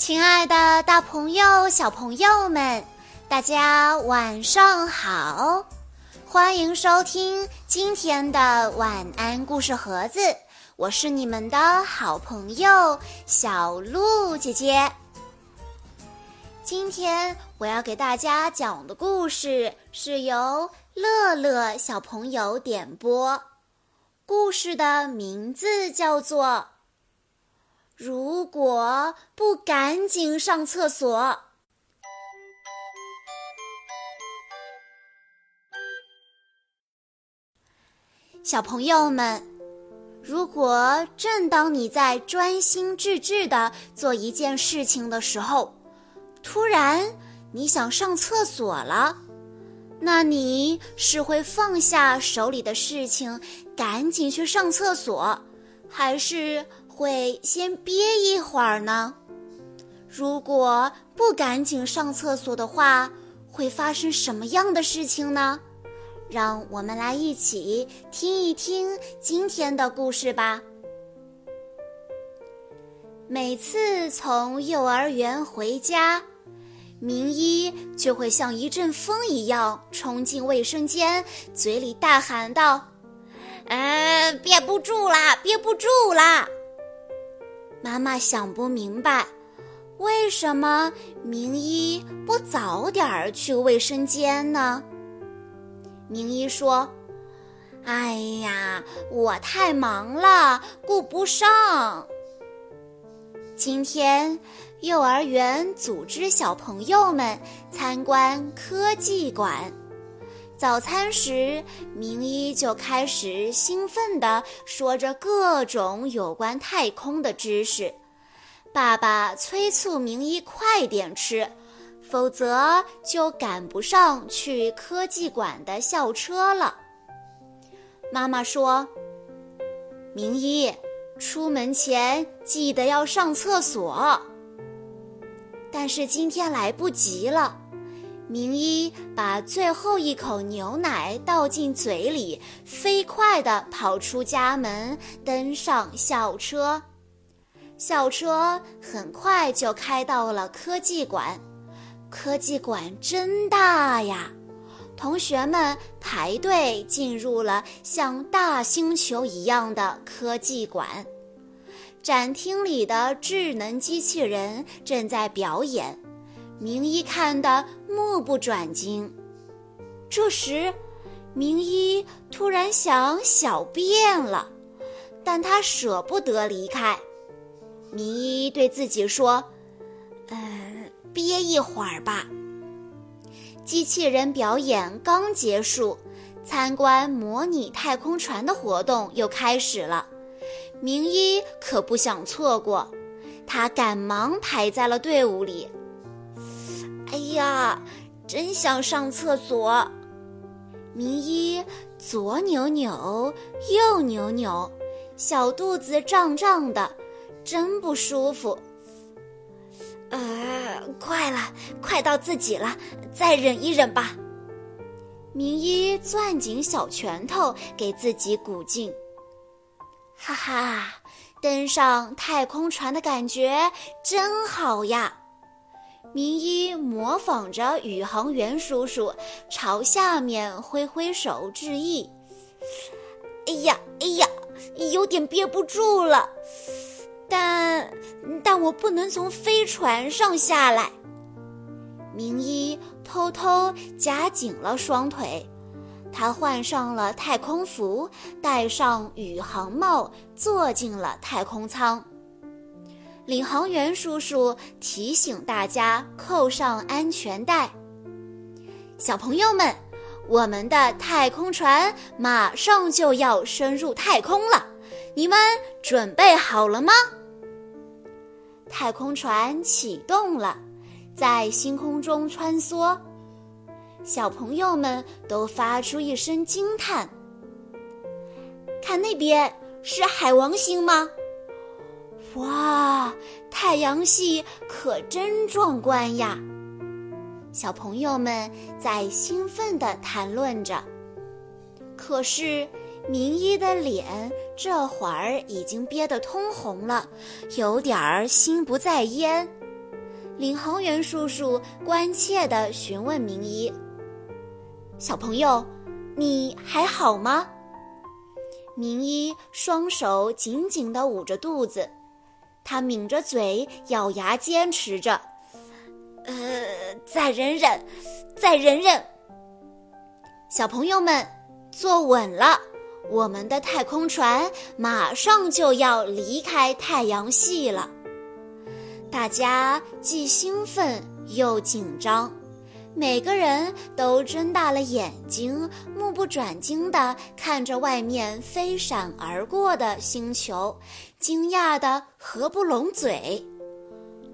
亲爱的，大朋友、小朋友们，大家晚上好！欢迎收听今天的晚安故事盒子，我是你们的好朋友小鹿姐姐。今天我要给大家讲的故事是由乐乐小朋友点播，故事的名字叫做。如果不赶紧上厕所，小朋友们，如果正当你在专心致志的做一件事情的时候，突然你想上厕所了，那你是会放下手里的事情，赶紧去上厕所，还是？会先憋一会儿呢。如果不赶紧上厕所的话，会发生什么样的事情呢？让我们来一起听一听今天的故事吧。每次从幼儿园回家，明一就会像一阵风一样冲进卫生间，嘴里大喊道：“嗯，憋不住啦，憋不住啦！”妈妈想不明白，为什么明一不早点儿去卫生间呢？明一说：“哎呀，我太忙了，顾不上。”今天幼儿园组织小朋友们参观科技馆。早餐时，明一就开始兴奋地说着各种有关太空的知识。爸爸催促明一快点吃，否则就赶不上去科技馆的校车了。妈妈说：“明一，出门前记得要上厕所。”但是今天来不及了。明一把最后一口牛奶倒进嘴里，飞快地跑出家门，登上校车。校车很快就开到了科技馆。科技馆真大呀！同学们排队进入了像大星球一样的科技馆。展厅里的智能机器人正在表演。明一看得目不转睛。这时，明一突然想小便了，但他舍不得离开。明一对自己说：“嗯，憋一会儿吧。”机器人表演刚结束，参观模拟太空船的活动又开始了。明一可不想错过，他赶忙排在了队伍里。哎呀，真想上厕所！明一左扭扭，右扭扭，小肚子胀胀的，真不舒服。呃，快了，快到自己了，再忍一忍吧。明一攥紧小拳头，给自己鼓劲。哈哈，登上太空船的感觉真好呀！明一模仿着宇航员叔叔，朝下面挥挥手致意。哎呀，哎呀，有点憋不住了，但但我不能从飞船上下来。明一偷偷夹紧了双腿，他换上了太空服，戴上宇航帽，坐进了太空舱。领航员叔叔提醒大家扣上安全带。小朋友们，我们的太空船马上就要升入太空了，你们准备好了吗？太空船启动了，在星空中穿梭，小朋友们都发出一声惊叹：“看那边，是海王星吗？”哇，太阳系可真壮观呀！小朋友们在兴奋地谈论着。可是，明一的脸这会儿已经憋得通红了，有点儿心不在焉。领航员叔叔关切地询问明一：“小朋友，你还好吗？”明一双手紧紧地捂着肚子，他抿着嘴，咬牙坚持着：“呃，再忍忍，再忍忍。”小朋友们，坐稳了，我们的太空船马上就要离开太阳系了。大家既兴奋又紧张，每个人都睁大了眼睛，目不转睛地看着外面飞闪而过的星球，惊讶得合不拢嘴。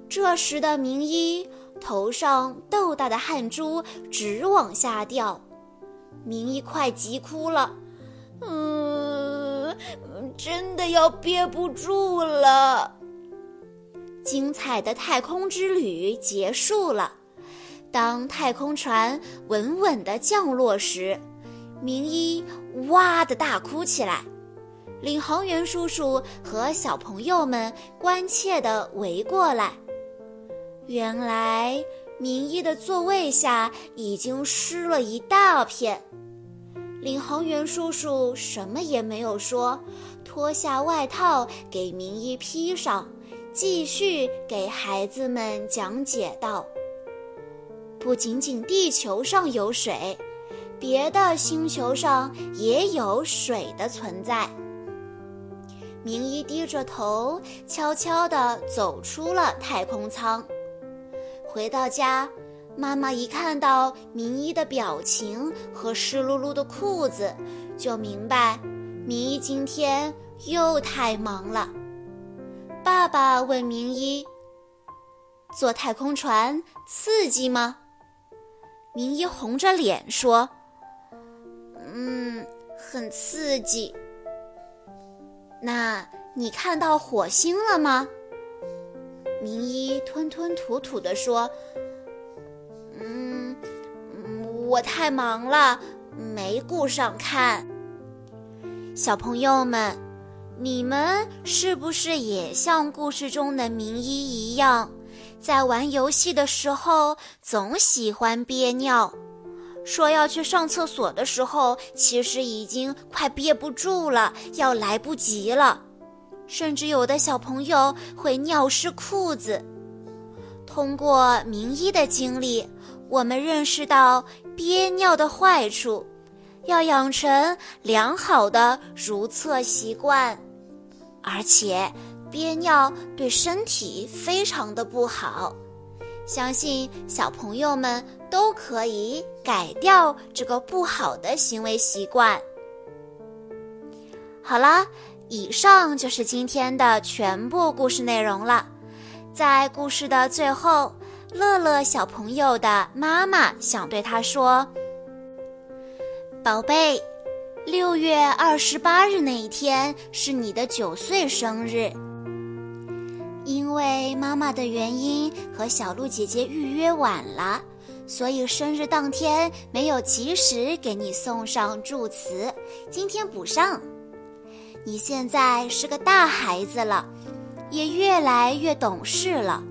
这时的明一头上豆大的汗珠直往下掉，明一快急哭了：“嗯，真的要憋不住了。”精彩的太空之旅结束了。当太空船稳稳地降落时，明一哇的大哭起来。领航员叔叔和小朋友们关切地围过来。原来，明一的座位下已经湿了一大片。领航员叔叔什么也没有说，脱下外套给明一披上。继续给孩子们讲解道：“不仅仅地球上有水，别的星球上也有水的存在。”明一低着头，悄悄地走出了太空舱。回到家，妈妈一看到明一的表情和湿漉漉的裤子，就明白明一今天又太忙了。爸爸问明一：“坐太空船刺激吗？”明一红着脸说：“嗯，很刺激。”那你看到火星了吗？明一吞吞吐吐地说：“嗯，我太忙了，没顾上看。”小朋友们。你们是不是也像故事中的明一一样，在玩游戏的时候总喜欢憋尿？说要去上厕所的时候，其实已经快憋不住了，要来不及了。甚至有的小朋友会尿湿裤子。通过明一的经历，我们认识到憋尿的坏处，要养成良好的如厕习惯。而且憋尿对身体非常的不好，相信小朋友们都可以改掉这个不好的行为习惯。好啦，以上就是今天的全部故事内容了。在故事的最后，乐乐小朋友的妈妈想对他说：“宝贝。”六月二十八日那一天是你的九岁生日，因为妈妈的原因和小鹿姐姐预约晚了，所以生日当天没有及时给你送上祝词，今天补上。你现在是个大孩子了，也越来越懂事了，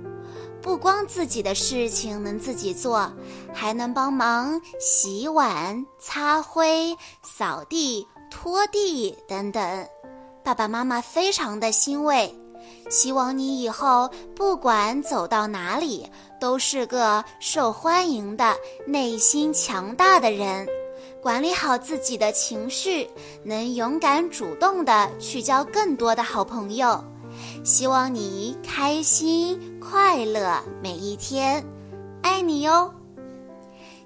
不光自己的事情能自己做。还能帮忙洗碗、擦灰、扫地、拖地等等，爸爸妈妈非常的欣慰。希望你以后不管走到哪里，都是个受欢迎的、内心强大的人，管理好自己的情绪，能勇敢主动的去交更多的好朋友。希望你开心快乐每一天，爱你哟。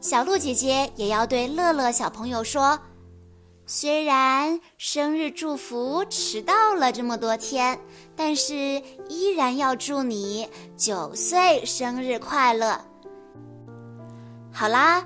小鹿姐姐也要对乐乐小朋友说：“虽然生日祝福迟到了这么多天，但是依然要祝你九岁生日快乐。”好啦，